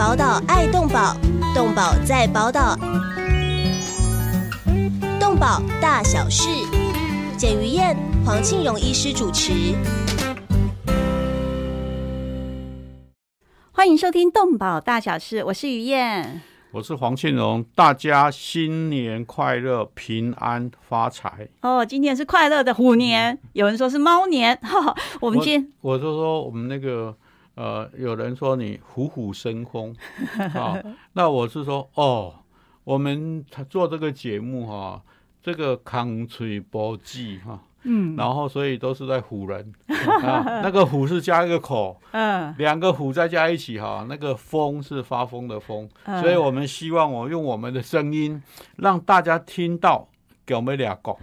宝岛爱动宝，动宝在宝岛，动宝大小事，简于燕、黄庆荣医师主持。欢迎收听《动保大小事》，我是于燕。我是黄庆荣，大家新年快乐，平安发财。哦，今天是快乐的虎年，有人说是猫年。哈，我们今天我就说我们那个呃，有人说你虎虎生风 啊，那我是说哦，我们做这个节目哈，这个康吹波记哈。嗯，然后所以都是在唬人 啊，那个虎是加一个口，嗯，两个虎再加一起哈，那个风是发疯的风，所以我们希望我用我们的声音让大家听到。有没俩拱？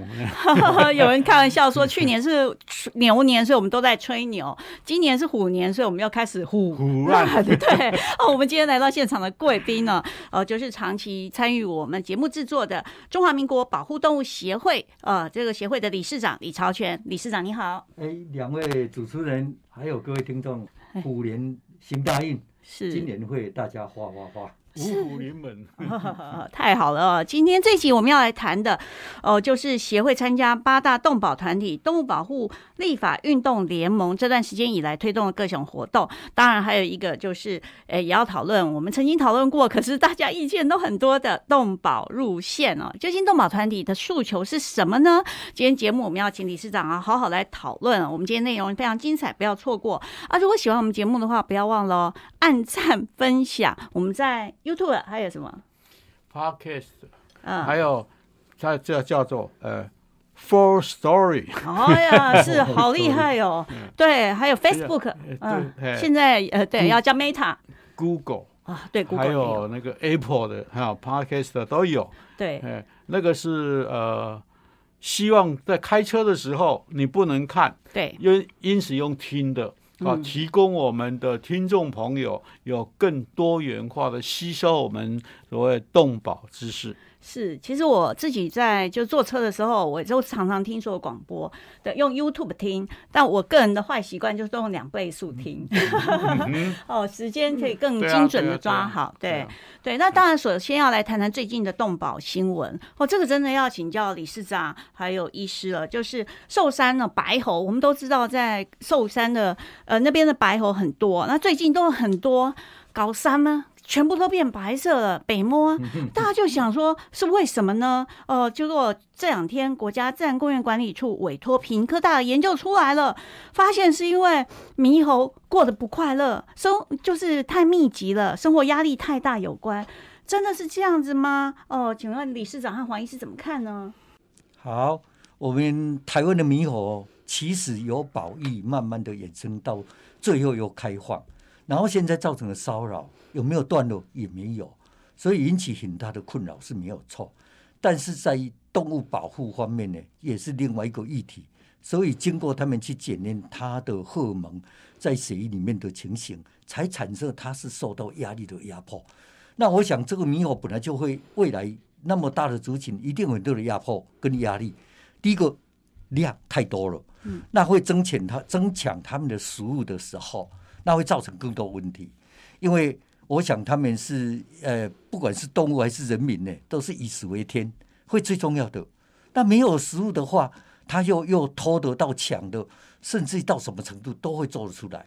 有人开玩笑说，去年是牛年，所以我们都在吹牛；今年是虎年，所以我们要开始虎虎乱。对，哦，我们今天来到现场的贵宾呢，呃，就是长期参与我们节目制作的中华民国保护动物协会，呃，这个协会的理事长李朝全理事长，你好。哎，两位主持人，还有各位听众，虎年行大运，是今年会大家花花花。五虎临门，太好了！今天这集我们要来谈的，哦，就是协会参加八大动保团体动物保护立法运动联盟这段时间以来推动的各项活动。当然，还有一个就是，诶，也要讨论我们曾经讨论过，可是大家意见都很多的动保路线哦。究竟动保团体的诉求是什么呢？今天节目我们要请理事长啊，好好来讨论。我们今天内容非常精彩，不要错过啊！如果喜欢我们节目的话，不要忘了按赞分享。我们在。YouTube 还有什么？Podcast，嗯，还有它这叫做呃，Full Story。哎呀，是好厉害哦！对，还有 Facebook，嗯，现在呃，对，要叫 Meta，Google 啊，对，还有那个 Apple 的，还有 Podcast 都有。对，哎，那个是呃，希望在开车的时候你不能看，对，因因此用听的。啊，提供我们的听众朋友有更多元化的吸收我们所谓动保知识。是，其实我自己在就坐车的时候，我就常常听说广播的，用 YouTube 听。但我个人的坏习惯就是用两倍速听，哦，时间可以更精准的抓好。对对，那当然，首先要来谈谈最近的动保新闻。哦，这个真的要请教理事长还有医师了。就是寿山的白猴，我们都知道在寿山的呃那边的白猴很多，那最近都有很多高山呢。全部都变白色了，北摸，大家就想说是为什么呢？呃，结果这两天国家自然公园管理处委托平科大研究出来了，发现是因为猕猴过得不快乐，生就是太密集了，生活压力太大有关，真的是这样子吗？哦，请问理事长和黄医师怎么看呢？好，我们台湾的猕猴其实由保育慢慢的衍生到最后又开放。然后现在造成的骚扰有没有断落？也没有，所以引起很大的困扰是没有错。但是在动物保护方面呢，也是另外一个议题。所以经过他们去检验它的荷尔蒙在血液里面的情形，才产生它是受到压力的压迫。那我想这个猕猴本来就会未来那么大的族群，一定很多的压迫跟压力。第一个量太多了，嗯，那会增强它增强它们的食物的时候。那会造成更多问题，因为我想他们是呃，不管是动物还是人民呢，都是以食为天，会最重要的。那没有食物的话，他又又偷得到抢的，甚至到什么程度都会做得出来。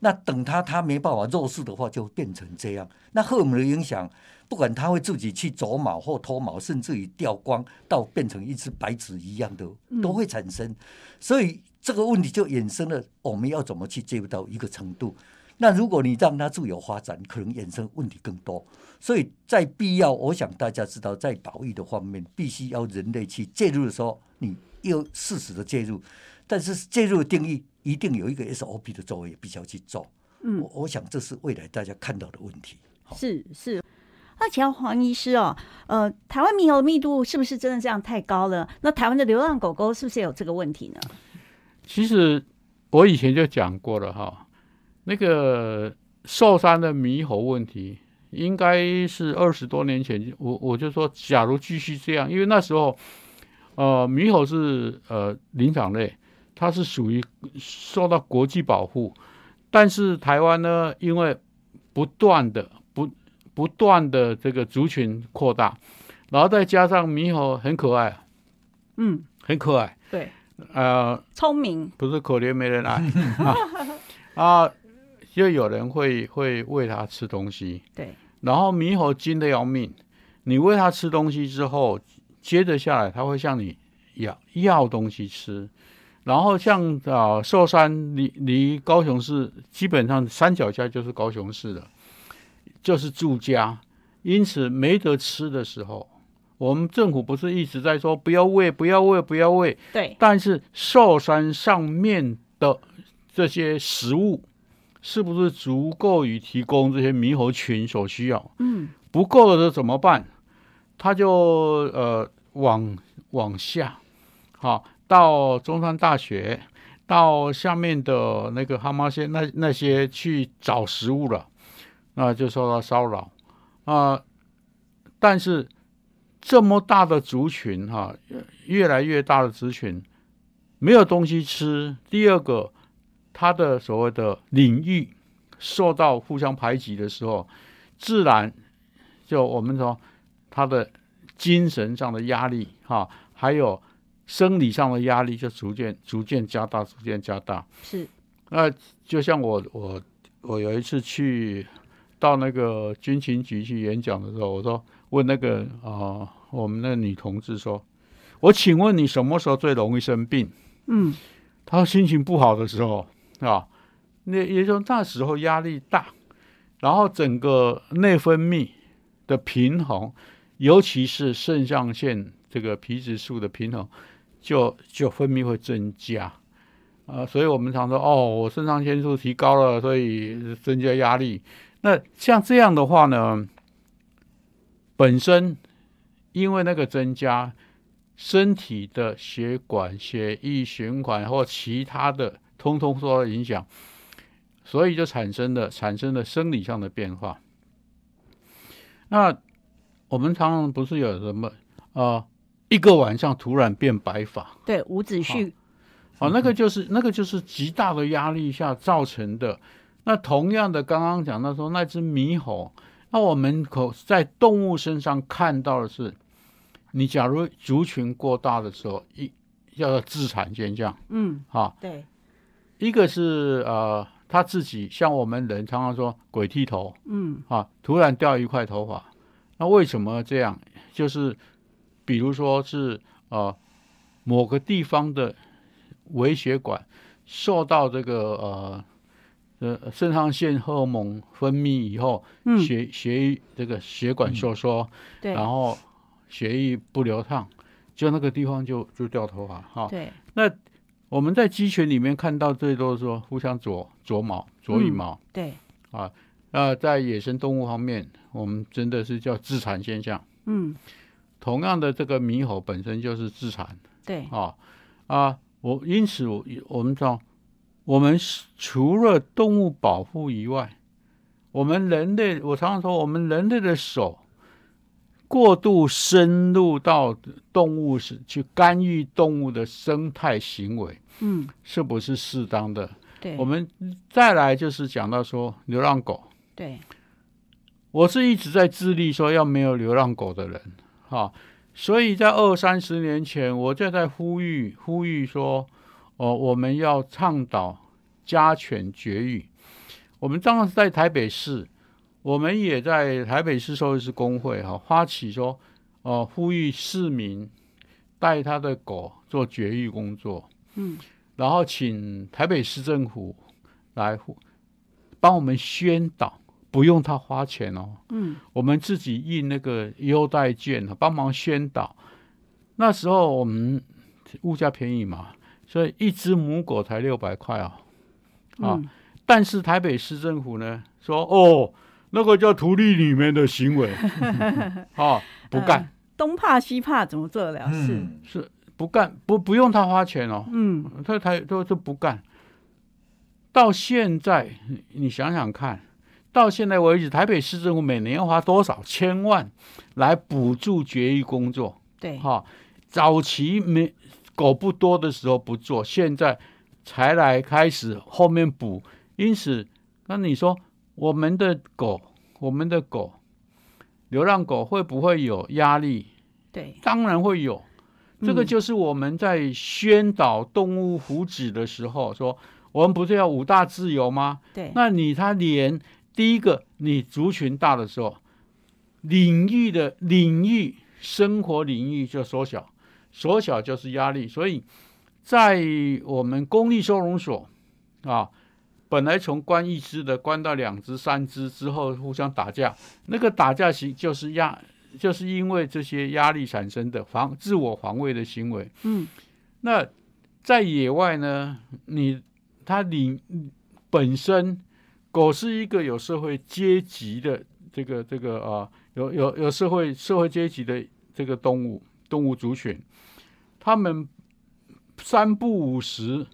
那等他他没办法弱势的话，就变成这样。那荷尔蒙的影响，不管他会自己去走毛或脱毛，甚至于掉光到变成一只白纸一样的，都会产生。所以。这个问题就衍生了，我们要怎么去介入到一个程度？那如果你让它自由发展，可能衍生问题更多。所以在必要，我想大家知道，在保育的方面，必须要人类去介入的时候，你要适时的介入。但是介入的定义一定有一个 SOP 的作为，必须要去做。嗯，我我想这是未来大家看到的问题。是是，那请问黄医师哦，呃，台湾猕猴的密度是不是真的这样太高了？那台湾的流浪狗狗是不是有这个问题呢？其实我以前就讲过了哈，那个寿山的猕猴问题，应该是二十多年前，我我就说，假如继续这样，因为那时候，呃，猕猴是呃灵长类，它是属于受到国际保护，但是台湾呢，因为不断的不不断的这个族群扩大，然后再加上猕猴很可爱，嗯，很可爱，对，呃，聪明，不是可怜没人爱 啊啊，就有人会会喂它吃东西，对，然后猕猴精的要命，你喂它吃东西之后，接着下来它会向你要要东西吃，然后像啊寿山离离高雄市基本上山脚下就是高雄市的，就是住家，因此没得吃的时候，我们政府不是一直在说不要喂不要喂不要喂，对，但是寿山上面的这些食物，是不是足够于提供这些猕猴群所需要？嗯，不够了的怎么办？他就呃往往下，好到中山大学，到下面的那个蛤蟆县那那些去找食物了，那就受到骚扰啊、但是这么大的族群哈、越来越大的族群没有东西吃。第二个，他的所谓的领域受到互相排挤的时候，自然就我们说他的精神上的压力哈、还有生理上的压力就逐渐逐渐加大，逐渐加大。是，那就像我我我有一次去到那个军情局去演讲的时候，我说问那个啊、我们那个女同志说，我请问你什么时候最容易生病？嗯，她说心情不好的时候啊，那也就那时候压力大，然后整个内分泌的平衡，尤其是肾上腺这个皮质素的平衡，就就分泌会增加。啊，所以我们常说哦，我肾上腺素提高了，所以增加压力。那像这样的话呢，本身因为那个增加，身体的血管、血液循环或其他的，通通受到影响，所以就产生了产生了生理上的变化。那我们常常不是有什么呃，一个晚上突然变白发，对，伍子胥，哦，那个就是那个就是极大的压力下造成的。那同样的，刚刚讲到说那只猕猴，那我们可在动物身上看到的是，你假如族群过大的时候，一叫做自产现象嗯，啊，对，一个是呃他自己像我们人常常说鬼剃头。嗯，啊，突然掉一块头发，那为什么这样？就是比如说是呃某个地方的微血管受到这个呃呃肾上腺荷尔蒙分泌以后，嗯，血血液这个血管收缩，对，然后血液不流畅，就那个地方就就掉头发哈。对，那我们在鸡群里面看到最多是说互相啄啄毛、啄羽嗯毛。对，那在野生动物方面，我们真的是叫自残现象。嗯，同样的，这个猕猴本身就是自残对，啊啊！我因此我我们知道，我们除了动物保护以外，我们人类，我常常说，我们人类的手过度深入到动物是去干预动物的生态行为，嗯，是不是适当的？对，我们再来就是讲到说流浪狗。对，我是一直在致力说要没有流浪狗的人，哈、所以在二三十年前，我就在呼吁呼吁说，哦，我们要倡导家犬绝育。我们当时在台北市，我们也在台北市兽医师工会哈、发起说，哦，呼吁市民带他的狗做绝育工作，嗯，然后请台北市政府来帮我们宣导。不用他花钱哦，嗯，我们自己印那个优待券，帮忙宣导。那时候我们物价便宜嘛，所以一只母狗才六百块哦。啊嗯，但是台北市政府呢说，哦，那个叫图利里面的行为，啊，不干，东怕西怕，怎么做得了事？嗯，是不干，不不用他花钱哦，嗯，他他都都不干。到现在，你你想想看，到现在为止，台北市政府每年要花多少千万来补助绝育工作？对，哈、早期没狗不多的时候不做，现在才来开始后面补。因此，那你说我们的狗，我们的狗流浪狗会不会有压力？对，当然会有。这个嗯就是我们在宣导动物福祉的时候说，我们不是要五大自由吗？对，那你他连第一个，你族群大的时候，领域的领域生活领域就缩小，缩小就是压力。所以在我们公立收容所啊，本来从关一只的关到两只、三只之后互相打架，那个打架行就是压，就是因为这些压力产生的防自我防卫的行为。嗯，那在野外呢，你它领本身狗是一个有社会阶级的这个这个啊，有有有社会社会阶级的这个动物动物族群，他们三不五时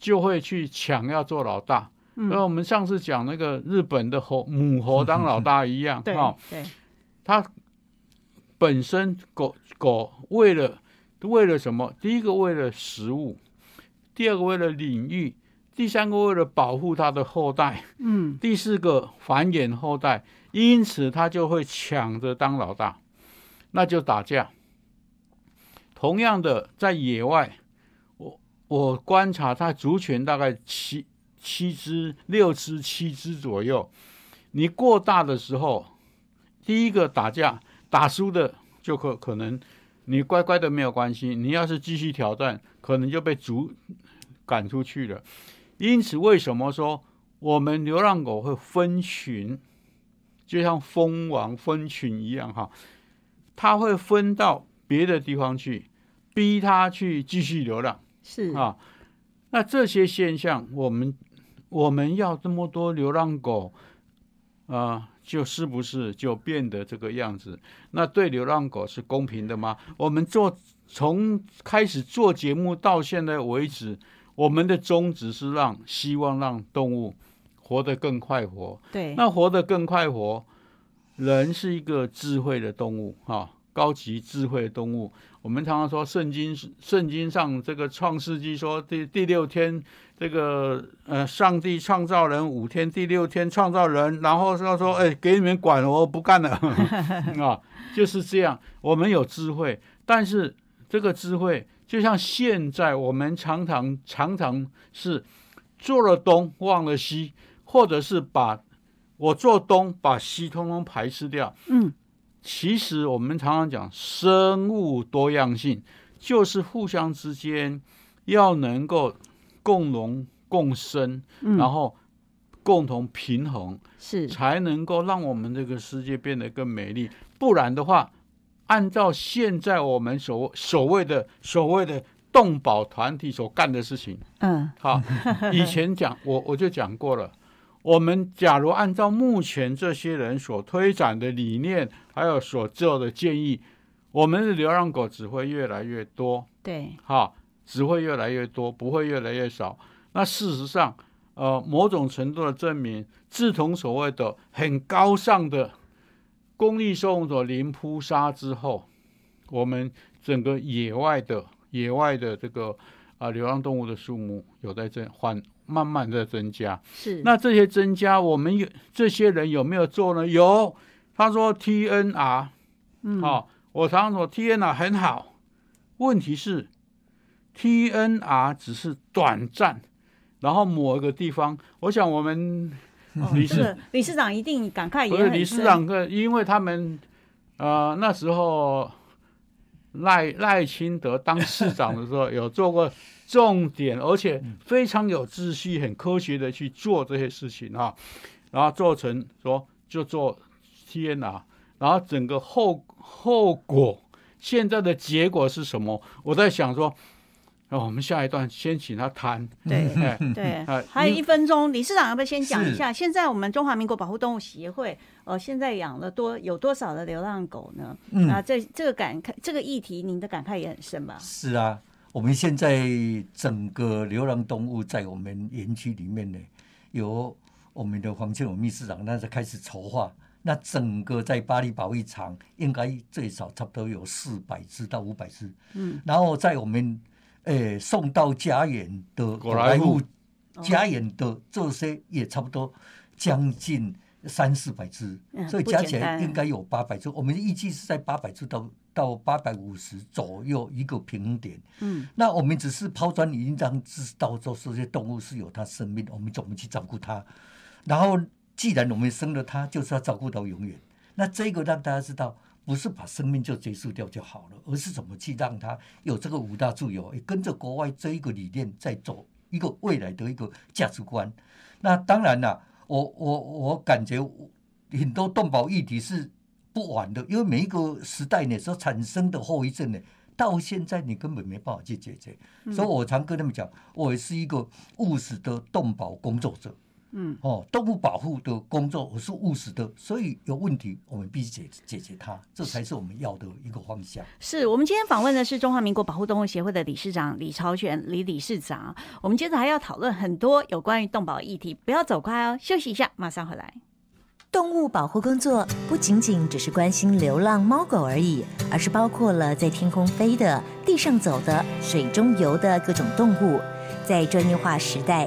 就会去抢要做老大。嗯那我们上次讲那个日本的猴母猴当老大一样，对哈、对，它本身狗狗为了为了什么？第一个为了食物，第二个为了领域，第三个为了保护它的后代，嗯，第四个繁衍后代，因此它就会抢着当老大，那就打架。同样的，在野外，我我观察它族群大概七七只、六只、七只左右。你过大的时候，第一个打架打输的就可可能你乖乖的没有关系，你要是继续挑战，可能就被逐赶出去了。因此，为什么说我们流浪狗会分群，就像蜂王分群一样哈？它会分到别的地方去，逼他去继续流浪是，啊。那这些现象，我们我们要这么多流浪狗啊，就是不是就变得这个样子？那对流浪狗是公平的吗？我们做从开始做节目到现在为止，我们的宗旨是让希望让动物活得更快活。对，那活得更快活，人是一个智慧的动物哈、高级智慧动物。我们常常说圣经圣经上这个创世纪说第第六天这个呃上帝创造人五天，第六天创造人，然后说说哎给你们管我不干了 啊，就是这样。我们有智慧，但是这个智慧就像现在我们常常常常是做了东忘了西，或者是把我做东把西通通排斥掉。嗯，其实我们常常讲生物多样性，就是互相之间要能够共荣共生，嗯然后共同平衡，是，才能够让我们这个世界变得更美丽。不然的话，按照现在我们所所谓的所谓的动保团体所干的事情，嗯，好，以前讲我我就讲过了。我们假如按照目前这些人所推展的理念，还有所做的建议，我们的流浪狗只会越来越多，对，哈，只会越来越多，不会越来越少。那事实上，呃，某种程度的证明，自从所谓的很高尚的公益收容所零扑杀之后，我们整个野外的野外的这个啊、流浪动物的数目有在增缓慢慢的增加。是，那这些增加，我们有这些人有没有做呢？有，他说 TNR，嗯，好、我常常说 TNR 很好，问题是 TNR 只是短暂，然后某一个地方，我想我们哦理事这个理事长一定感慨不是也很，理事长个，因为他们呃那时候赖赖清德当市长的时候 有做过重点，而且非常有秩序、很科学的去做这些事情啊，然后做成说就做 TNR，然后整个后后果现在的结果是什么？我在想说，哦，我们下一段先请他谈，对。哎，对啊，还有一分钟，理事长要不要先讲一下？现在我们中华民国保护动物协会，呃，现在养了多有多少的流浪狗呢？嗯啊，这这个感慨，这个议题，您的感慨也很深吧？是啊，我们现在整个流浪动物在我们园区里面呢，有我们的黄庆武秘书长那时候开始筹划，那整个在巴黎保育场应该最少差不多有四百只到五百只，嗯，然后在我们诶送到家园的果来户家园的这些也差不多将近三四百只，嗯所以加起来应该有八百只。我们预计是在八百只到到八百五十左右一个平衡点。嗯，那我们只是抛砖引玉，让知道说这些动物是有它生命，我们怎么去照顾它。然后，既然我们生了他，就是要照顾到永远。那这个让大家知道，不是把生命就结束掉就好了，而是怎么去让他有这个五大自由，也跟着国外这一个理念在走一个未来的一个价值观。那当然啦，我我我感觉很多动保议题是不完的，因为每一个时代呢所产生的后遗症呢，到现在你根本没办法去解决。所以我常跟他们讲，我也是一个务实的动保工作者。嗯，哦，动物保护的工作我是务实的，所以有问题我们必须解解决它，这才是我们要的一个方向。是我们今天访问的是中华民国保护动物协会的理事长李朝全李理事长。我们接着还要讨论很多有关于动保议题，不要走开哦，休息一下，马上回来。动物保护工作不仅仅只是关心流浪猫狗而已，而是包括了在天空飞的、地上走的、水中游的各种动物。在专业化时代，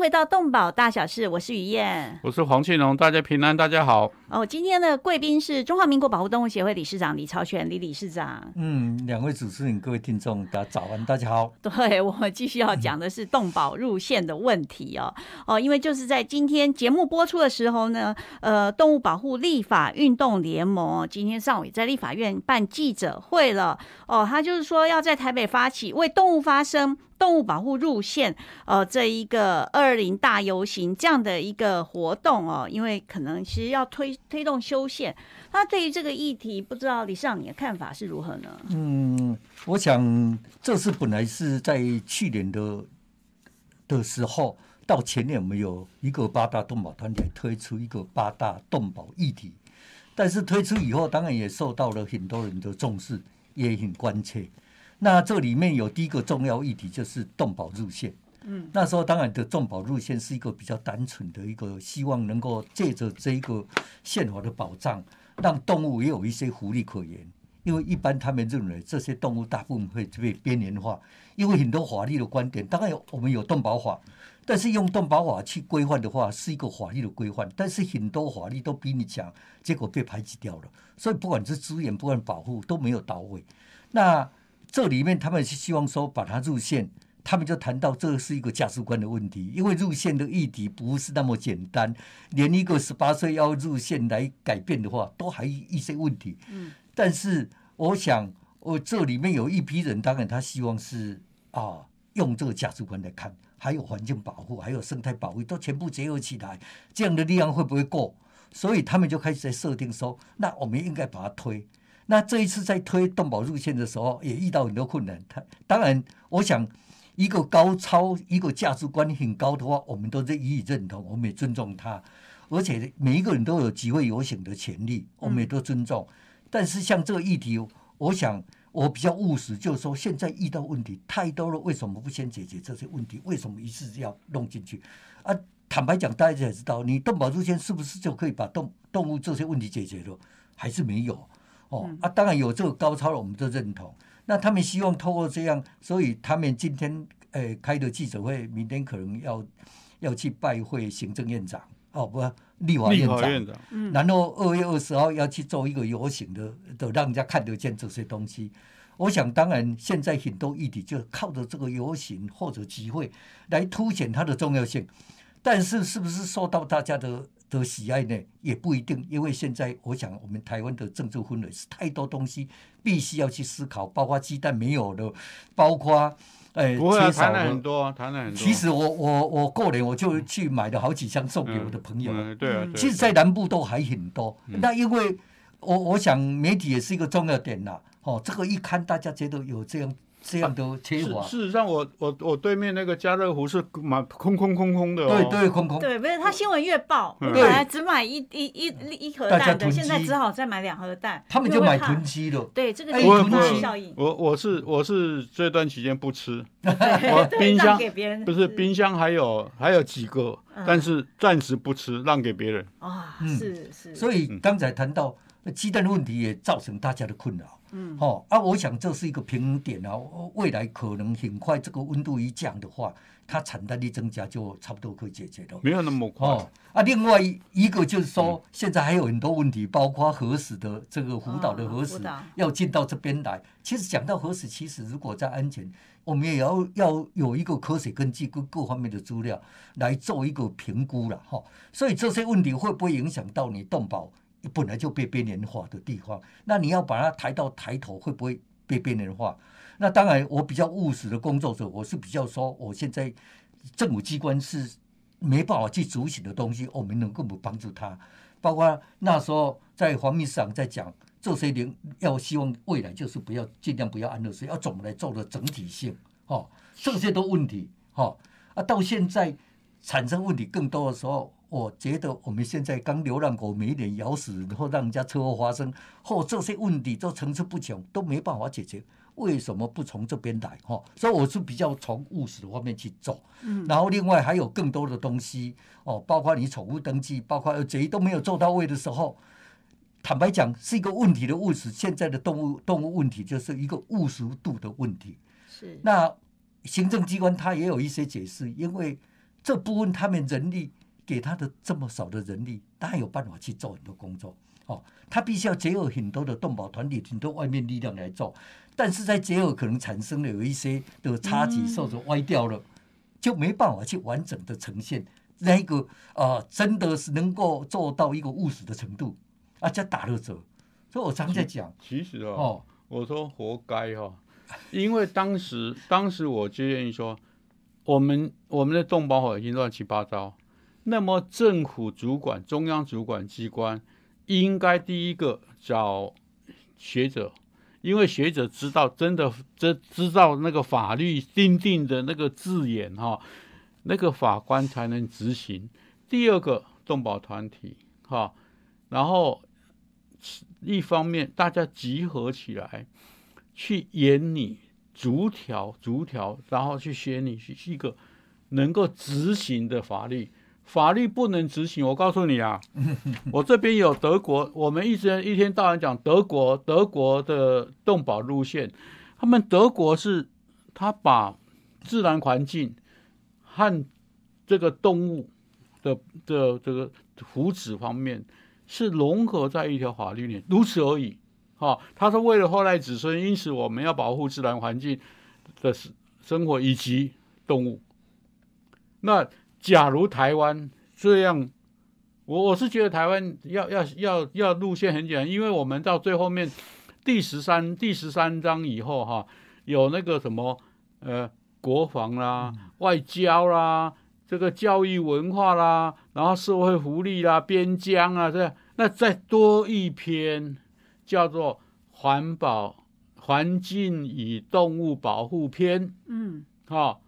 回到动保大小事，我是于燕。我是黄庆龙，大家平安，大家好。哦，今天的贵宾是中华民国保护动物协会理事长李朝全李理事长。嗯，两位主持人、各位听众，大家早安，大家好。对我们继续要讲的是动保入线的问题哦哦，因为就是在今天节目播出的时候呢，呃，动物保护立法运动联盟今天上午也在立法院办记者会了哦，他就是说要在台北发起为动物发声。动物保护入线，呃，这一个二零大游行这样的一个活动哦，因为可能其实要推推动修宪，那对于这个议题，不知道李市长你的看法是如何呢？嗯，我想这是本来是在去年的的时候，到前年我们有一个八大动保团体推出一个八大动保议题，但是推出以后，当然也受到了很多人的重视，也很关切。那这里面有第一个重要议题就是动保路线。嗯，那时候当然的动保路线是一个比较单纯的一个，希望能够借着这一个宪法的保障，让动物也有一些福利可言。因为一般他们认为这些动物大部分会被边缘化，因为很多法律的观点，当然有我们有动保法，但是用动保法去规范的话是一个法律的规范，但是很多法律都比你强，结果被排挤掉了。所以不管是资源，不管保护都没有到位。那这里面他们是希望说把它入线，他们就谈到这是一个价值观的问题，因为入线的议题不是那么简单，连一个十八岁要入线来改变的话，都还一些问题。嗯，但是我想，我这里面有一批人，当然他希望是啊，用这个价值观来看，还有环境保护，还有生态保护，都全部结合起来，这样的力量会不会够？所以他们就开始在设定说，那我们应该把它推。那这一次在推动保入线的时候，也遇到很多困难。他当然，我想一个高超、一个价值观很高的话，我们都是予以认同，我们也尊重他。而且每一个人都有集会游行的权利，我们也都尊重。但是像这个议题，我想我比较务实，就是说现在遇到问题太多了，为什么不先解决这些问题？为什么一次要弄进去？啊，坦白讲，大家也知道，你动保路线是不是就可以把动动物这些问题解决了？还是没有？哦啊，当然有这个高超了，我们都认同。那他们希望透过这样，所以他们今天呃开的记者会，明天可能要要去拜会行政院长，哦不，立法院长，法院长，然后二月二十号要去做一个游行的，的让人家看得见这些东西。我想，当然现在很多议题就靠着这个游行或者集会来凸显它的重要性，但是是不是受到大家的的喜爱呢？也不一定，因为现在我想，我们台湾的政治氛围是太多东西必须要去思考，包括鸡蛋没有了，包括哎，不会啊，缺少谈了很。多啊，谈了很多。其实我我我过年我就去买了好几箱送给我的朋友。嗯，对啊，对啊其实，在南部都还很多。那因为我我想媒体也是一个重要点啦。哦，这个一看大家觉得有这样这样都缺事乏，事实上我，我我对面那个家乐福是满空空空空的哦。对对，空空。对，不是他新闻越报，我本来只买一一一一盒蛋的，现在只好再买两盒蛋，他们就买囤积了。对，这个是囤积效应。我我是我是这段期间不吃，我 冰箱给别人不是冰箱还有还有几个，嗯但是暂时不吃，让给别人。啊，嗯是是，所以刚才谈到呃鸡蛋的问题，也造成大家的困扰。嗯，哦啊，我想这是一个平衡点啊。未来可能很快这个温度一降的话，它产蛋率增加就差不多可以解决了。没有那么快。哦啊，另外一个就是说，现在还有很多问题，包括核实的这个福岛的核实哦要进到这边来。其实讲到核实，其实如果在安全，我们也要要有一个科学根据跟各方面的资料来做一个评估了哈。所以这些问题会不会影响到你动保本来就被边缘化的地方？那你要把它抬到抬头，会不会被边缘化？那当然，我比较务实的工作者，我是比较说，我现在政府机关是没办法去执行的东西，我们能够不帮助他。包括那时候在黄秘书长在讲这些零，要希望未来就是不要尽量不要安乐死，要怎么来做的整体性哦，这些都问题哦啊，到现在产生问题更多的时候，我觉得我们现在刚流浪狗每一年咬死，然后让人家车祸发生，或这些问题都层出不穷，都没办法解决。为什么不从这边来？哈，所以我是比较从务实的方面去走。嗯，然后另外还有更多的东西哦，包括你宠物登记，包括这些都没有做到位的时候，坦白讲是一个问题的务实。现在的动物动物问题就是一个务实度的问题。是那行政机关它也有一些解释，因为这部分他们人力给他的这么少的人力，他有办法去做很多工作。哦，他必须要结合很多的动保团体、很多外面力量来做，但是在结合可能产生了有一些的差距，或者歪掉了，就没办法去完整的呈现那一个啊、真的是能够做到一个务实的程度，啊，这打了折。所以我常在讲，其实哦，哦，我说活该哈、因为当时当时我就愿意说，我们我们的动保法已经乱七八糟，那么政府主管、中央主管机关应该第一个找学者，因为学者知道真的知知道那个法律定定的那个字眼哈、那个法官才能执行。第二个动保团体哈、然后一方面大家集合起来，去演你逐条逐条，然后去写你是一个能够执行的法律。法律不能执行，我告诉你啊，我这边有德国，我们一直一天到晚讲德国，德国的动保路线，他们德国是，他把自然环境和这个动物的的这个福祉方面是融合在一条法律里，如此而已。哈、他是为了后代子孙，因此我们要保护自然环境的生生活以及动物。那假如台湾这样，我我是觉得台湾要要要要路线很简单，因为我们到最后面第十三第十三章以后哈，有那个什么呃国防啦、外交啦、这个教育文化啦，然后社会福利啦、边疆啊，这那再多一篇叫做环保环境与动物保护篇。嗯哈、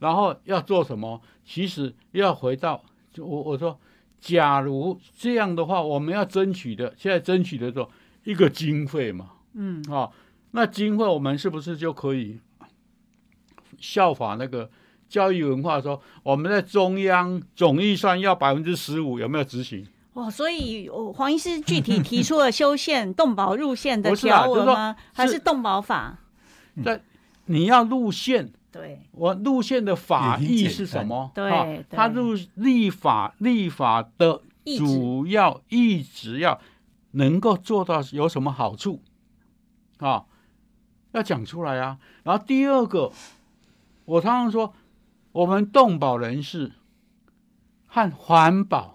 然后要做什么？其实要回到我我说，假如这样的话，我们要争取的，现在争取的时候一个经费嘛，嗯啊、那经费我们是不是就可以效法那个教育文化说，我们在中央总预算要百分之十五，有没有执行？哦，所以哦黄医师具体提出了修宪动保路线的不是啊就是说条文吗？还是动保法？你要路线，对，我路线的法也很简意是什么？对啊对它入立法立法的主要意志要能够做到有什么好处啊？要讲出来啊。然后第二个，我常常说，我们动保人士和环保，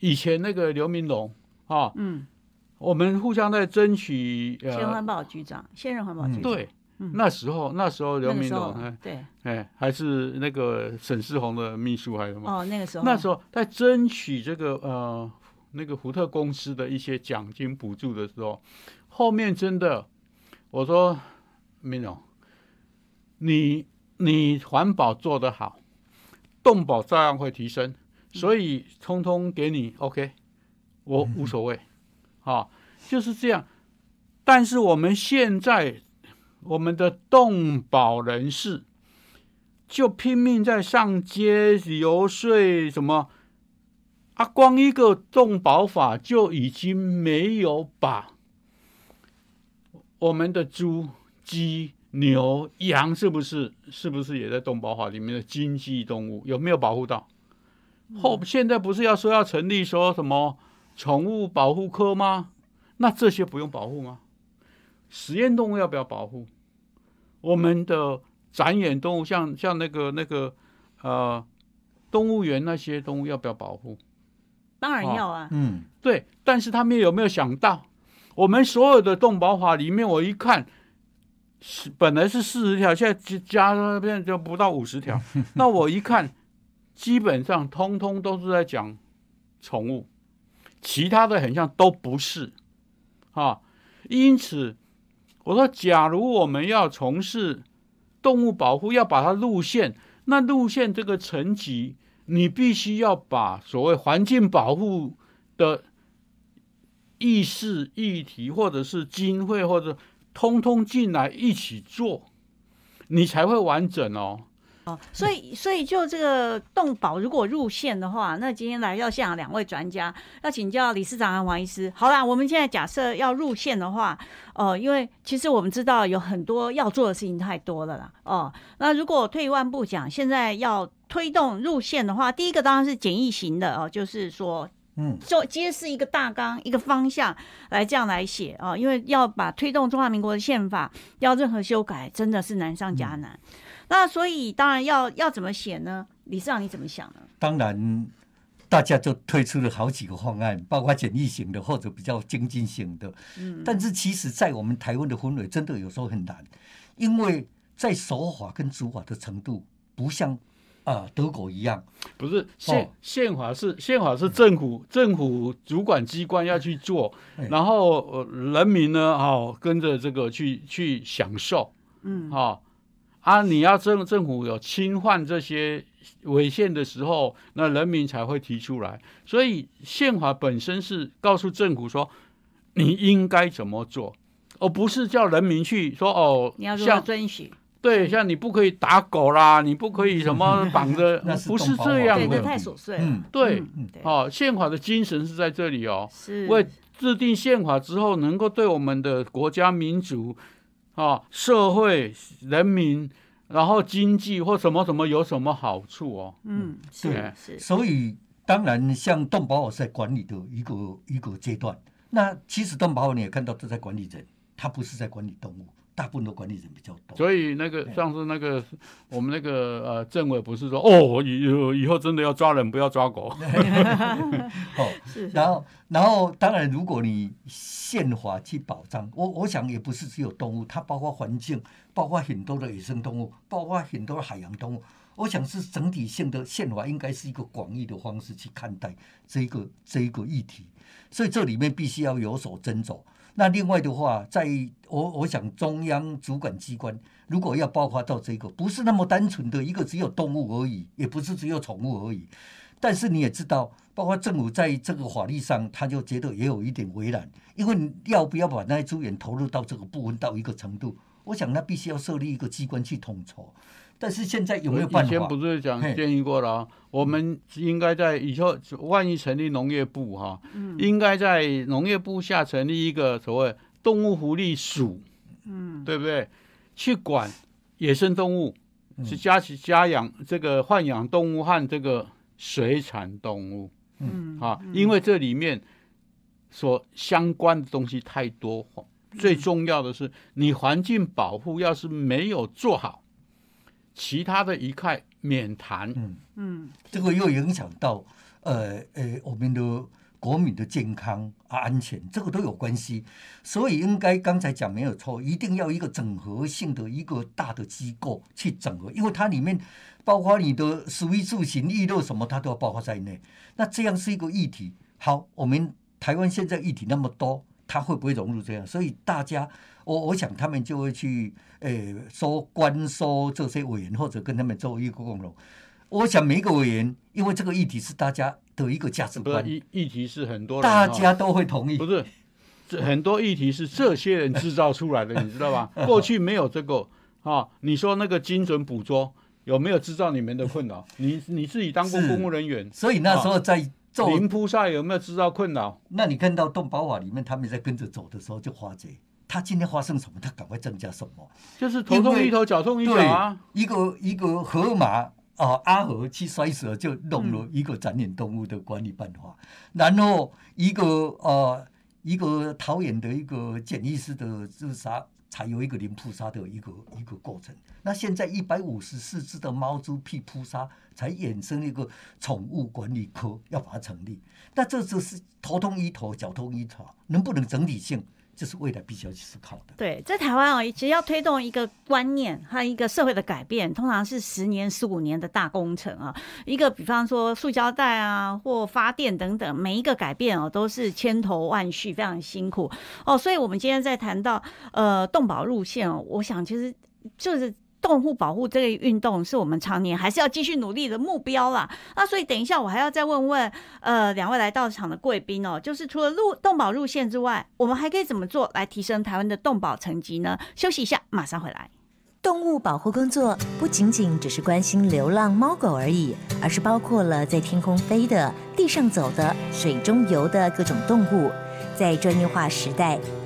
以前那个刘明龙啊，嗯，我们互相在争取呃、前环呃，保局长，现任环保局长，对，那时候那时候刘明那个时候龙哎对哎还是那个沈世宏的秘书还是什么？哦，那个时候那时候在争取这个呃那个福特公司的一些奖金补助的时候，后面真的我说明龙，你你环保做得好，动保照样会提升，所以通通给你 OK，我 无所谓，啊，就是这样。但是我们现在我们的动保人士就拼命在上街游说什么啊，光一个动保法就已经没有把我们的猪、鸡、牛、羊是不是是不是也在动保法里面的经济动物有没有保护到？后现在不是要说要成立说什么宠物保护科吗？那这些不用保护吗？实验动物要不要保护？我们的展演动物，像像那个那个呃动物园那些动物要不要保护？当然要啊，嗯，对，但是他们有没有想到，我们所有的动保法里面，我一看，是本来是四十条，现在加加那边就不到五十条，那我一看，基本上通通都是在讲宠物，其他的很像都不是。啊，因此我说，假如我们要从事动物保护，要把它路线，那路线这个层级。你必须要把所谓环境保护的意识、议题，或者是经费，或者通通进来一起做，你才会完整哦。哦，所以所以就这个动保，如果入线的话，那今天来到现场两位专家，要请教理事长和王医师。好啦，我们现在假设要入线的话，哦，因为其实我们知道有很多要做的事情太多了啦。哦，那如果退一万步讲，现在要推动入线的话，第一个当然是简易型的哦，就是说。嗯，就揭示一个大纲、一个方向来这样来写啊，因为要把推动中华民国的宪法要任何修改，真的是难上加难。那所以当然要要怎么写呢？理事长你怎么想呢？当然，大家就推出了好几个方案，包括简易型的或者比较精进型的。嗯，但是其实，在我们台湾的氛围，真的有时候很难，因为在守法跟执法的程度不像。啊，德国一样，不是宪宪法是宪法是政府政府主管机关要去做，然后呃人民呢，哦跟着这个去去享受，嗯，哈啊，你要政政府有侵犯这些违宪的时候，那人民才会提出来。所以宪法本身是告诉政府说你应该怎么做，而不是叫人民去说哦，你要如何遵循。对，像你不可以打狗啦，你不可以什么 绑着，不是这样的，太琐碎了。对，哦，宪法的精神是在这里哦，是为制定宪法之后，能够对我们的国家民族、啊社会、人民，然后经济或什么什么有什么好处哦。嗯，是是。所以当然，像动保是在管理的一个一个阶段。那其实动保你也看到，都在管理人，他不是在管理动物。大部分的管理人比较多，所以那个上次那个我们那个呃政委不是说哦以以后真的要抓人不要抓狗，哦，然后然后当然如果你宪法去保障，我我想也不是只有动物，它包括环境，包括很多的野生动物，包括很多的海洋动物，我想是整体性的宪法应该是一个广义的方式去看待这个这一个议题，所以这里面必须要有所斟酌。那另外的话，在我我想中央主管机关如果要爆发到这个，不是那么单纯的一个只有动物而已，也不是只有宠物而已。但是你也知道，包括政府在这个法律上，他就觉得也有一点为难，因为你要不要把那些资源投入到这个部分到一个程度，我想那必须要设立一个机关去统筹。但是现在有没有办法？以前不是讲建议过了，我们应该在以后万一成立农业部哈，应该在农业部下成立一个所谓动物福利署，嗯，对不对？去管野生动物，是家起加养这个豢养动物和这个水产动物，嗯。啊，因为这里面所相关的东西太多，最重要的是你环境保护要是没有做好。其他的一概免谈。嗯嗯，这个又影响到呃呃我们的国民的健康啊、安全，这个都有关系。所以应该刚才讲没有错，一定要一个整合性的一个大的机构去整合，因为它里面包括你的食衣住行、娱乐什么，它都要包括在内。那这样是一个议题。好，我们台湾现在议题那么多，它会不会融入这样？所以大家，我我想他们就会去，诶，收官收这些委员，或者跟他们做一个共同。我想每一个委员，因为这个议题是大家的一个价值观，议议题是很多人大家都会同意，不是？这很多议题是这些人制造出来的，你知道吧？过去没有这个啊。你说那个精准捕捉有没有制造你们的困扰？你你自己当过公务人员，所以那时候在做零扑杀有没有制造困扰？那你看到动保法里面他们在跟着走的时候，就发觉他今天发生什么，他赶快增加什么，就是头痛医头，脚痛医脚啊。一个一个河马。哦，阿河去摔蛇就弄了一个展演动物的管理办法，然后一个呃一个桃园的一个简易式的自杀，才有一个零扑杀的一个一个过程。那现在一百五十四只的猫猪屁扑杀，才衍生一个宠物管理科要把它成立。那这只是头痛医头，脚痛医脚，能不能整体性？这是未来必须要去思考的。对，在台湾哦，其实要推动一个观念和一个社会的改变，通常是十年、十五年的大工程啊。一个比方说塑胶袋啊，或发电等等，每一个改变哦，都是千头万绪，非常辛苦哦。所以，我们今天在谈到呃动保路线哦，我想其实就是。动物保护这个运动是我们常年还是要继续努力的目标啦。那所以等一下我还要再问问呃两位来到场的贵宾哦，就是除了路动保路线之外，我们还可以怎么做来提升台湾的动保成绩呢？休息一下，马上回来。动物保护工作不仅仅只是关心流浪猫狗而已，而是包括了在天空飞的、地上走的、水中游的各种动物。在专业化时代，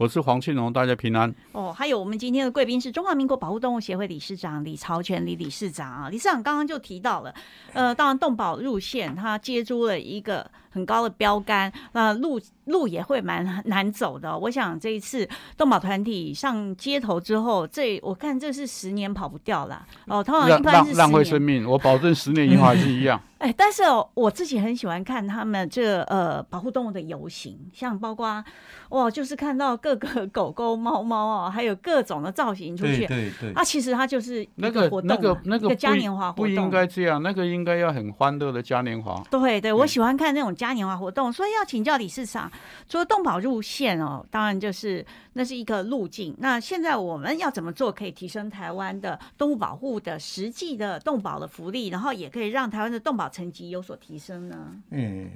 我是黄庆荣，大家平安。哦，还有我们今天的贵宾是中华民国保护动物协会理事长李朝全李理事长啊，理事长刚刚就提到了，呃，当然动保路线他接住了一个很高的标杆，那路路也会蛮难走的。我想这一次动保团体上街头之后，这我看这是十年跑不掉了。哦，通常一般是浪费生命，我保证十年以后还是一样。哎，但是哦我自己很喜欢看他们这呃保护动物的游行，像包括哇，就是看到各。各个 狗狗、猫猫啊，还有各种的造型出去，对对。啊，其实它就是那个那个那个嘉年华活动，不应该这样，那个应该要很欢乐的嘉年华。对对，我喜欢看那种嘉年华活动，所以要请教理事长，除了动保入线哦，当然就是那是一个路径。那现在我们要怎么做，可以提升台湾的动物保护的实际的动保的福利，然后也可以让台湾的动保成绩有所提升呢？嗯，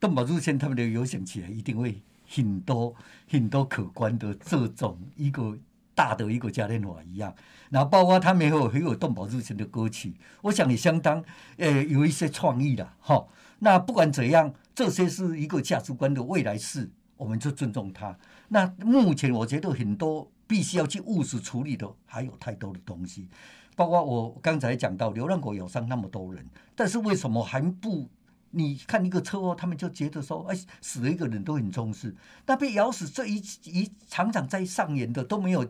动保入线他们的游行起来一定会。很多很多可观的这种一个大的一个嘉年华一样，然后包括他们也有很有动保入侵的歌曲，我想也相当呃有一些创意的哈。那不管怎样，这些是一个价值观的未来式，我们就尊重它。那目前我觉得很多必须要去务实处理的，还有太多的东西，包括我刚才讲到流浪狗咬伤那么多人，但是为什么还不？你看一个车祸，他们就觉得说，哎，死了一个人都很重视。那被咬死这一一场场在上演的都没有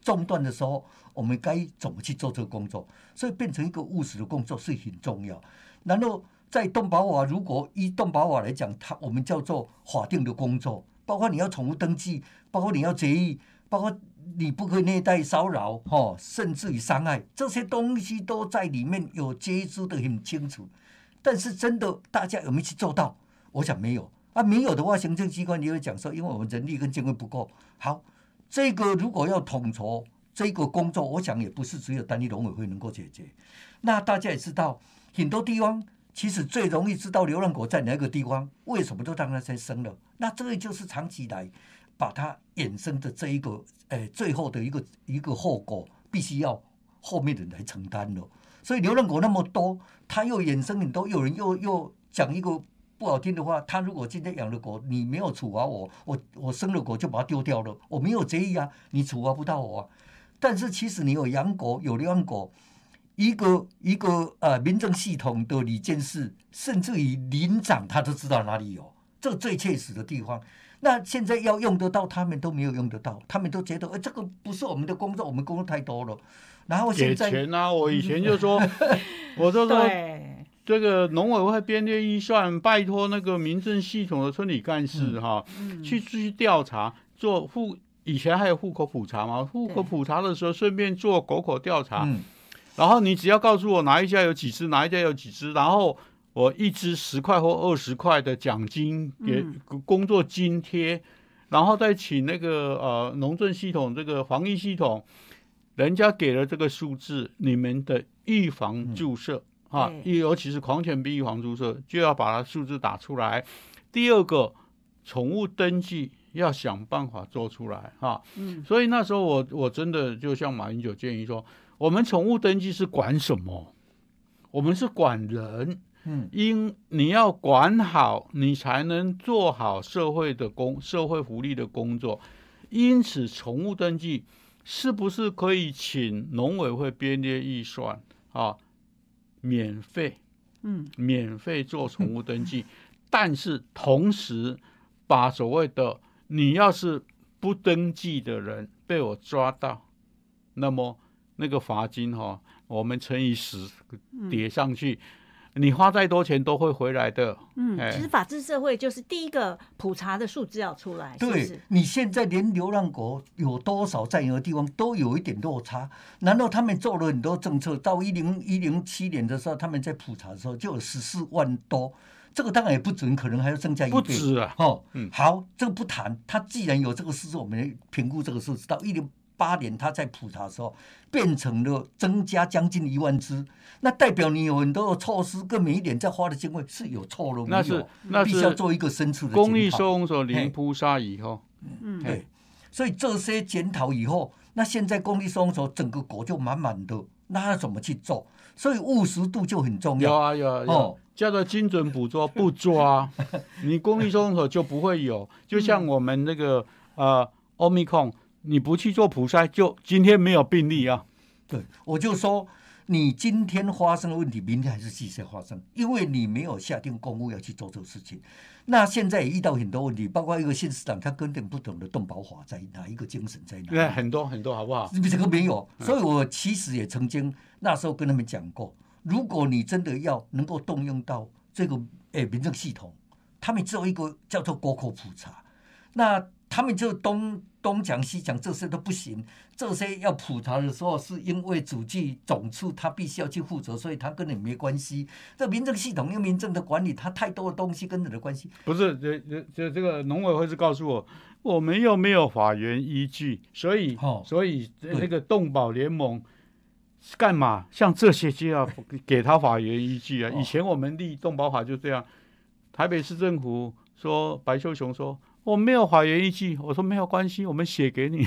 中断的时候，我们该怎么去做这个工作？所以变成一个务实的工作是很重要。然后在动保法，如果以动保法来讲，它我们叫做法定的工作，包括你要宠物登记，包括你要绝育，包括你不可以虐待、骚扰，哈，甚至于伤害，这些东西都在里面有接触的很清楚。但是真的，大家有没有去做到？我想没有啊。没有的话，行政机关也会讲说，因为我们人力跟经费不够。好，这个如果要统筹，这个工作，我想也不是只有单一农委会能够解决。那大家也知道，很多地方其实最容易知道流浪狗在哪个地方，为什么都让它在生了。那这个就是长期来把它衍生的这一个，诶，最后的一个一个后果，必须要后面的人来承担了。所以流浪狗那么多，它又衍生很多，有人又又讲一个不好听的话，他如果今天养了狗，你没有处罚我，我我生了狗就把它丢掉了，我没有贼意啊，你处罚不到我啊。但是其实你有养狗，有流浪狗，一个一个呃民政系统的里监事，甚至于领长，他都知道哪里有，这最切实的地方。那现在要用得到，他们都没有用得到，他们都觉得，哎，这个不是我们的工作，我们工作太多了。然后给现在钱啊！我以前就说，我就说对，这个农委会编列预算，拜托那个民政系统的村里干事哈，去去调查做户，以前还有户口普查嘛，户口普查的时候顺便做狗口调查，嗯，然后你只要告诉我哪一家有几只，哪一家有几只，然后我一只十块或二十块的奖金给工作津贴，然后再请那个呃农政系统这个防疫系统，人家给了这个数字，你们的预防注射、啊，对尤其是狂犬病预防注射，就要把它数字打出来。第二个，宠物登记要想办法做出来哈、嗯，所以那时候我我真的就像马英九建议说，我们宠物登记是管什么？我们是管人，嗯，因你要管好，你才能做好社会的工社会福利的工作。因此，宠物登记是不是可以请农委会编列预算啊，免费？嗯，免费做宠物登记，但是同时把所谓的你要是不登记的人被我抓到，那么那个罚金哈、我们乘以十叠上去，你花再多钱都会回来的。嗯，哎其实法治社会就是第一个普查的数字要出来，对是？你现在连流浪狗有多少在有的地方都有一点落差，难道他们做了很多政策？到一零一零七年的时候，他们在普查的时候就有十四万多，这个当然也不准，可能还要增加一倍。不止啊哦，嗯好，这个不谈。他既然有这个数字，我们评估这个数字，到一零八年他在普查的时候变成了增加将近一万只，那代表你有很多的措施跟每一年在花的经费是有错了没有？那是那必须要做一个深处的公立检讨收容所嘿零扑杀以后，嗯，对，所以这些检讨以后，那现在公益收容所整个国就满满的，那要怎么去做？所以务实度就很重要。有啊有啊有哦啊，叫做精准捕捉，不抓，你公益收容所就不会有。就像我们那个呃欧米控，你不去做普筛，就今天没有病例啊。对，我就说，你今天发生的问题，明天还是继续发生，因为你没有下定功夫要去做这个事情。那现在也遇到很多问题，包括一个县市长，他根本不懂得动保法在哪一个精神在哪里。对，很多很多，好不好？这个没有，所以我其实也曾经那时候跟他们讲过，如果你真的要能够动用到这个诶民政系统，他们只有一个叫做国口普查，那他们就东东讲西讲，这些都不行。这些要普查的时候，是因为主计总处他必须要去负责，所以他跟你没关系。这民政系统因为民政的管理，他太多的东西跟你的关系。不是，这这这这个农委会是告诉我，我们又没有法源依据，所以、哦所以那个动保联盟干嘛？像这些就要给他法源依据啊。哦以前我们立动保法就这样，台北市政府说白秀雄说我没有法源依据，我说没有关系，我们写给你，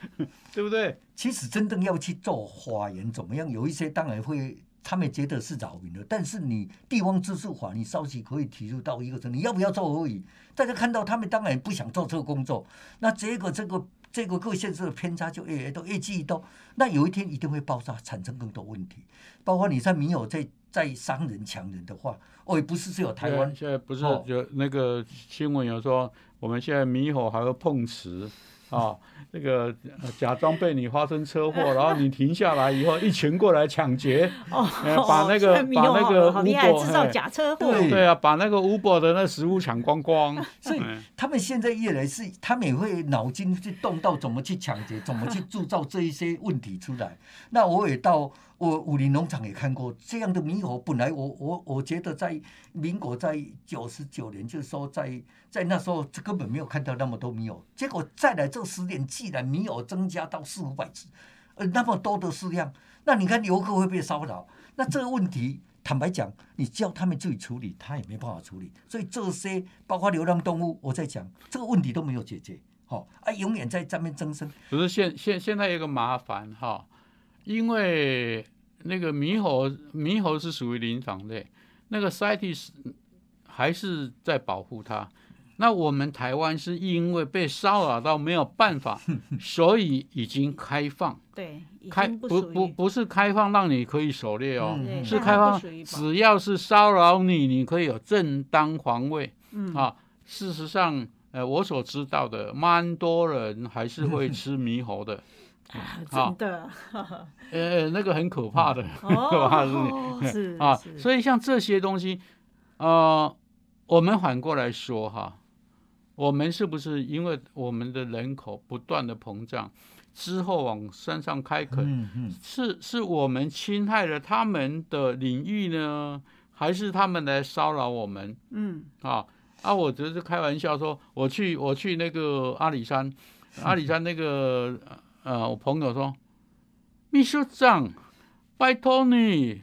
对不对？其实真正要去做法源怎么样？有一些当然会，他们觉得是扰民的，但是你地方自治法，你稍许可以提出到一个程度，你要不要做而已。大家看到他们当然不想做这个工作，那这个这个这个各县市的偏差就越来越多，越积越多，那有一天一定会爆炸，产生更多问题。包括你在民有在在伤人强人的话，哦，也不是只有台湾对现在不是有那个新闻有说，我们现在猕猴还会碰瓷。啊，那个呃假装被你发生车祸，然后你停下来以后，一群过来抢劫，哦呃把那个 把那个好厉害，Uber，制造假车祸。对对啊，把那个 Uber 的那食物抢光光。所以嗯他们现在越来是，他们也会脑筋去动到怎么去抢劫，怎么去铸造这一些问题出来。那我也到我武林农场也看过这样的猕猴，本来我我我觉得在民国在九十九年，就是说在在那时候这根本没有看到那么多猕猴，结果再来这十年，既然猕猴增加到四五百只。呃那么多的数量，那你看游客会被骚扰，那这个问题。坦白讲，你叫他们自己处理，他也没办法处理。所以这些包括流浪动物，我在讲这个问题都没有解决，好啊，永远在上面增生。可是现现现在有个麻烦哈，因为那个猕猴，猕猴是属于灵长类，那个 CITES 还是在保护它。那我们台湾是因为被骚扰到没有办法，所以已经开放。对，开不不不是开放让你可以狩猎哦，是开放只要是骚扰你，你可以有正当防卫。嗯啊，事实上，呃，我所知道的，蛮多人还是会 吃猕猴的。啊，真的。呃，那个很可怕的，可怕的是啊，所以像这些东西，呃，我们反过来说哈。我们是不是因为我们的人口不断的膨胀，之后往山上开垦，是是我们侵害了他们的领域呢，还是他们来骚扰我们？嗯，啊啊，我只是开玩笑说，我去我去那个阿里山，阿里山那个呃，我朋友说，秘书长，拜托你。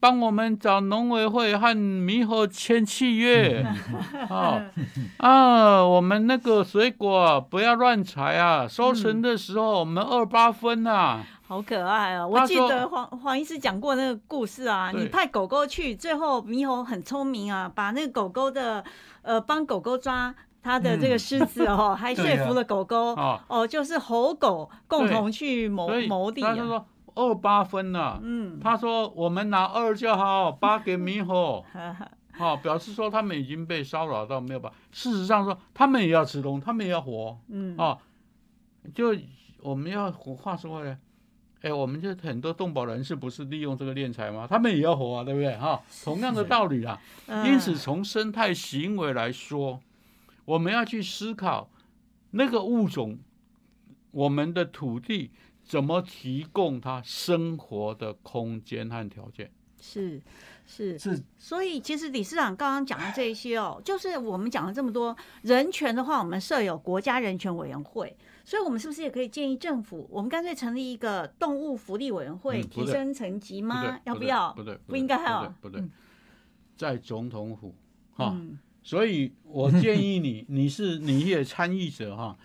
帮我们找农委会和猕猴签契约，啊 啊！我们那个水果不要乱采啊，收成的时候我们二八分啊。好可爱啊！我记得黄黄医师讲过那个故事啊，你派狗狗去，最后猕猴很聪明啊，把那个狗狗的呃帮狗狗抓它的这个狮子哦，还说服了狗狗哦，就是猴狗共同去谋谋利啊。二八分了，嗯，他说我们拿二就好，八给猕猴，好，表示说他们已经被骚扰到没有吧？事实上说他们也要吃东，他们也要活，嗯，啊，就我们要话说回来，哎，我们就很多动保人士不是利用这个敛财吗？他们也要活啊，对不对？哈，同样的道理啊，因此从生态行为来说，我们要去思考那个物种，我们的土地。怎么提供他生活的空间和条件？是是是，所以其实理事长刚刚讲的这些哦，就是我们讲了这么多人权的话，我们设有国家人权委员会，所以我们是不是也可以建议政府，我们干脆成立一个动物福利委员会，提升层级吗？要不要？不对，不应该哦，不对，在总统府哈，所以我建议你，你是你也参与者哈，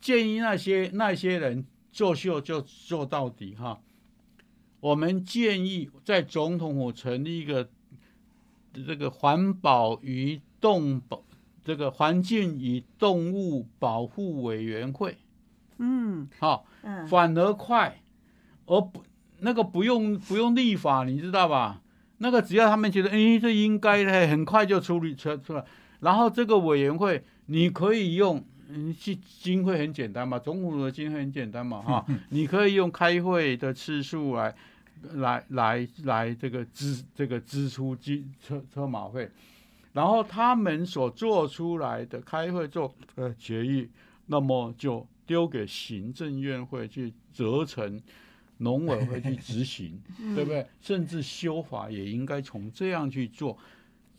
建议那些那些人。作秀就做到底哈！我们建议在总统府成立一个这个环保与动保这个环境与动物保护委员会。嗯，好，反而快，而不那个不用不用立法，你知道吧？那个只要他们觉得哎，这应该的，很快就处理出出来。然后这个委员会你可以用。嗯，经经费很简单嘛，总统的经费很简单嘛，哈，你可以用开会的次数来，来来来这个支这个支出机车车马费，然后他们所做出来的开会做呃决议，那么就丢给行政院会去责成农委会去执行，对不对？甚至修法也应该从这样去做。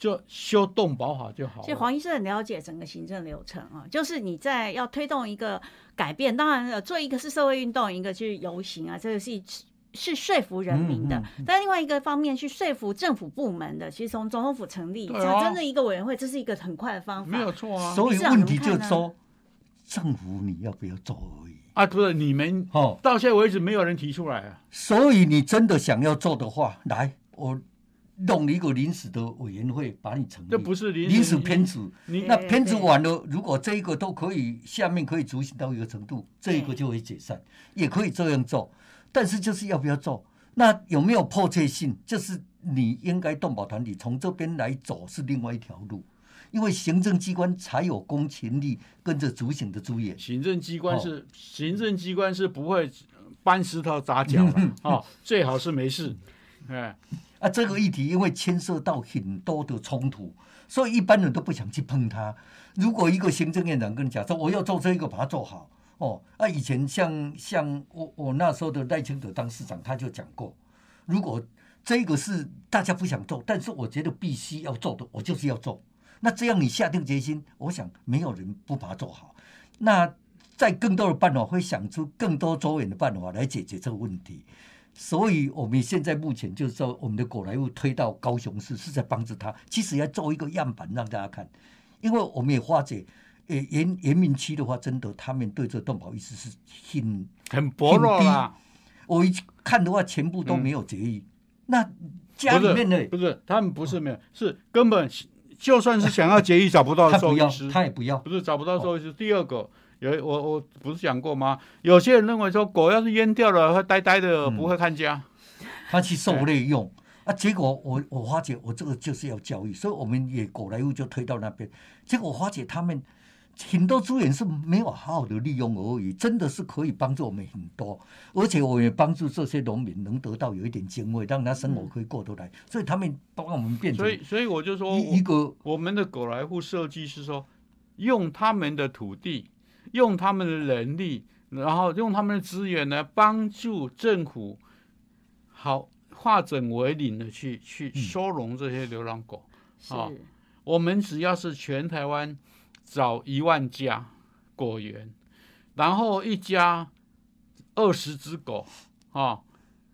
就修动保法就好。所以黄医生很了解整个行政流程啊，就是你在要推动一个改变，当然了做一个是社会运动，一个去游行啊，这个是是说服人民的。但另外一个方面去说服政府部门的，其实从总统府成立，真正一个委员会，这是一个很快的方法。没有错啊。所以问题就是说，政府你要不要做而已啊？不是你们哦，到现在为止没有人提出来啊。所以你真的想要做的话，来我。弄一个临时的委员会把你成立，这不是临时偏执。那偏执完了，如果这一个都可以，下面可以执行到一个程度，这一个就会解散，也可以这样做。但是就是要不要做，那有没有迫切性？就是你应该动保团体从这边来走是另外一条路，因为行政机关才有公权力跟着执行的资源。行政机关是行政机关是不会搬石头砸脚的啊，最好是没事，哎。啊，这个议题因为牵涉到很多的冲突，所以一般人都不想去碰它。如果一个行政院长跟你讲说我要做这一个，把它做好哦。啊，以前像像我我那时候的赖清德当市长，他就讲过，如果这个是大家不想做，但是我觉得必须要做的，我就是要做。那这样你下定决心，我想没有人不把它做好。那在更多的办法，会想出更多周延的办法来解决这个问题。所以，我们现在目前就是说，我们的果莱物推到高雄市，是在帮助他。其实要做一个样板让大家看，因为我们也发觉，呃，延延明区的话，真的他们对这动保意识是很很薄弱啦。我一看的话，全部都没有决议。那家里面的不是他们不是没有，是根本就算是想要决议，找不到兽医师，他也不要，不是找不到兽医师。第二个。有我我不是讲过吗？有些人认为说狗要是淹掉了，会呆呆的，不会看家，它去受累用啊。结果我我发觉我这个就是要教育，所以我们也狗来物就推到那边。结果我发觉他们很多资源是没有好好的利用而已，真的是可以帮助我们很多，而且我也帮助这些农民能得到有一点经费，让他生活可以过得来。所以他们帮我们变成，所以所以我就说一个我们的狗来户设计是说用他们的土地。用他们的能力，然后用他们的资源呢，帮助政府好化整为零的去去收容这些流浪狗。啊，我们只要是全台湾找一万家果园，然后一家二十只狗，啊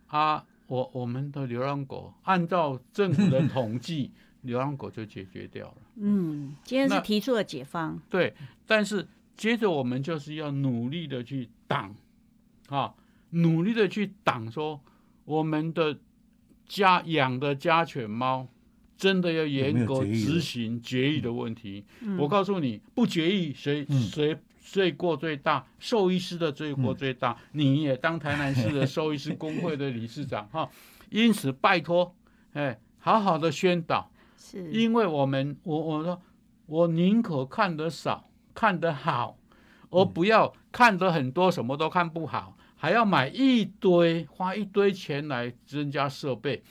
啊，我我们的流浪狗按照政府的统计，流浪狗就解决掉了。嗯，今天是提出了解方。对，但是。接着我们就是要努力的去挡，啊，努力的去挡，说我们的家养的家犬猫真的要严格执行绝育的问题。我告诉你，不绝育谁谁罪过最大？兽医师的罪过最大。你也当台南市的兽医师工会的理事长哈，因此拜托，哎，好好的宣导，是因为我们我我说我宁可看得少。看得好，而不要看得很多，什么都看不好，还要买一堆，花一堆钱来增加设备，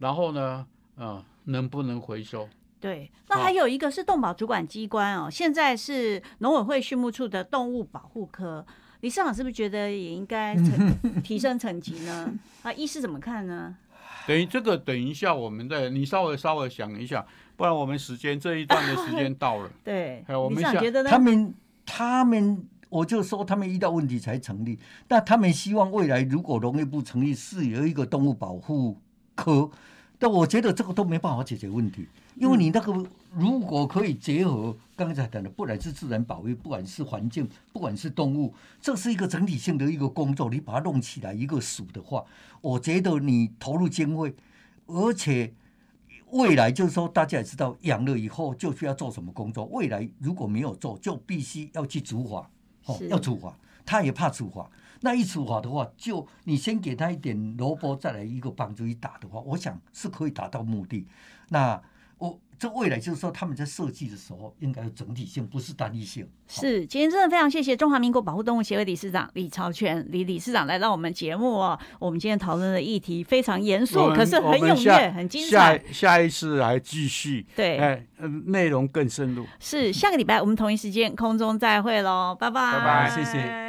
然后呢，啊，能不能回收？对，那还有一个是动保主管机关哦，现在是农委会畜牧处的动物保护科，李市长是不是觉得也应该 提升层级呢？啊，医师怎么看呢？等于这个，等一下我们再，你稍微稍微想一下。不然我们时间这一段的时间到了。对，我们想觉得呢？他们他们，我就说他们遇到问题才成立。那他们希望未来如果农业部成立是有一个动物保护科，但我觉得这个都没办法解决问题，因为你那个如果可以结合刚才讲的，不管是自然保育，不管是环境，不管是动物，这是一个整体性的一个工作。你把它弄起来一个署的话，我觉得你投入经费，而且。未来就是说，大家也知道养了以后就需要做什么工作。未来如果没有做，就必须要去处罚，哦，要处罚。他也怕处罚，那一处罚的话，就你先给他一点萝卜，再来一个棒子一打的话，我想是可以达到目的。那。我这未来就是说，他们在设计的时候应该有整体性，不是单一性。是，今天真的非常谢谢中华民国保护动物协会理事长李朝全李理事长来到我们节目哦。我们今天讨论的议题非常严肃，可是很踊跃，很精彩。下下一次来继续，对，哎，内容更深入。是，下个礼拜我们同一时间空中再会喽，拜拜，拜拜，谢谢。